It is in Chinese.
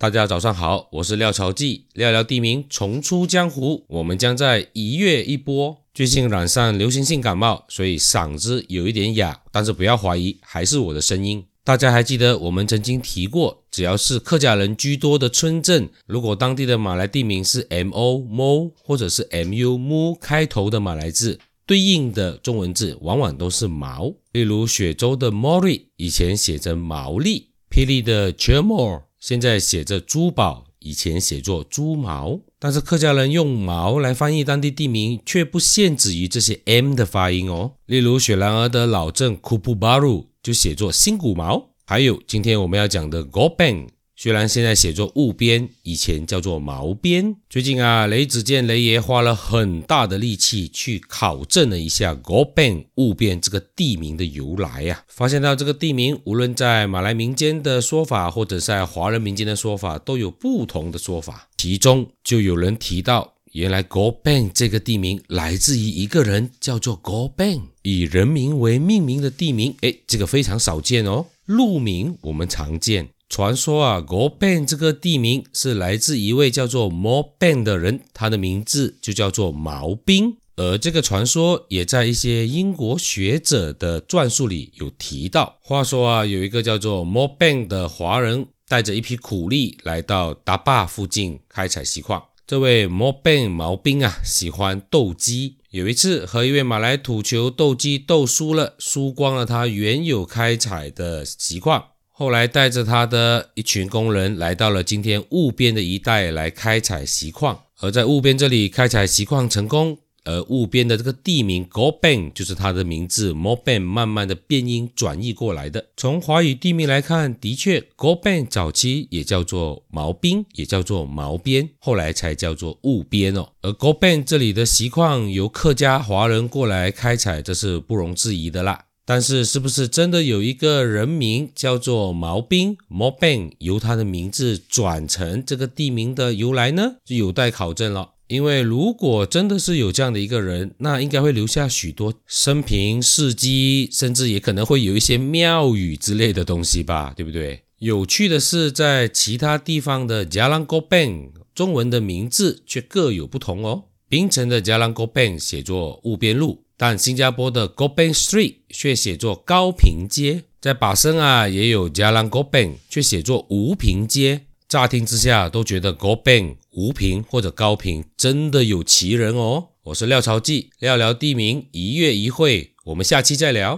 大家早上好，我是廖朝记，聊聊地名，重出江湖。我们将在一月一播。最近染上流行性感冒，所以嗓子有一点哑，但是不要怀疑，还是我的声音。大家还记得我们曾经提过，只要是客家人居多的村镇，如果当地的马来地名是 M O Mo 或者是 M U Mu 开头的马来字，对应的中文字往往都是毛。例如雪州的 Mori 以前写着毛利，霹雳的 Chermore。现在写着珠宝，以前写作猪毛，但是客家人用毛来翻译当地地名，却不限制于这些 M 的发音哦。例如雪兰莪的老镇库布巴鲁就写作新古毛，还有今天我们要讲的 Gobang。虽然现在写作雾边，以前叫做毛边。最近啊，雷子健雷爷花了很大的力气去考证了一下 Gobang 雾边这个地名的由来呀，发现到这个地名无论在马来民间的说法，或者在华人民间的说法，都有不同的说法。其中就有人提到，原来 Gobang 这个地名来自于一个人，叫做 Gobang，以人名为命名的地名。诶，这个非常少见哦。路名我们常见。传说啊，Go Ben 这个地名是来自一位叫做 Mo Ben 的人，他的名字就叫做毛兵。而这个传说也在一些英国学者的传述里有提到。话说啊，有一个叫做 Mo Ben 的华人，带着一批苦力来到达坝附近开采锡矿。这位 Mo Ben 毛兵啊，喜欢斗鸡。有一次和一位马来土球斗鸡斗输了，输光了他原有开采的锡矿。后来带着他的一群工人来到了今天雾边的一带来开采锡矿，而在雾边这里开采锡矿成功，而雾边的这个地名 Gobeng 就是他的名字 Moben 慢慢的变音转译过来的。从华语地名来看，的确 Gobeng 早期也叫做毛兵，也叫做毛边，后来才叫做雾边哦。而 Gobeng 这里的锡矿由客家华人过来开采，这是不容置疑的啦。但是，是不是真的有一个人名叫做毛兵 m o b e n 由他的名字转成这个地名的由来呢？就有待考证了。因为如果真的是有这样的一个人，那应该会留下许多生平事迹，甚至也可能会有一些庙宇之类的东西吧，对不对？有趣的是，在其他地方的 Jalan g o b e n 中文的名字却各有不同哦。槟城的 Jalan g o b e n 写作雾边路。但新加坡的 Gopeng Street 却写作高平街，在巴生啊也有 Jalan Gopeng，却写作吴平街。乍听之下都觉得 Gopeng、吴平或者高平真的有奇人哦。我是廖朝记，聊聊地名，一月一会，我们下期再聊。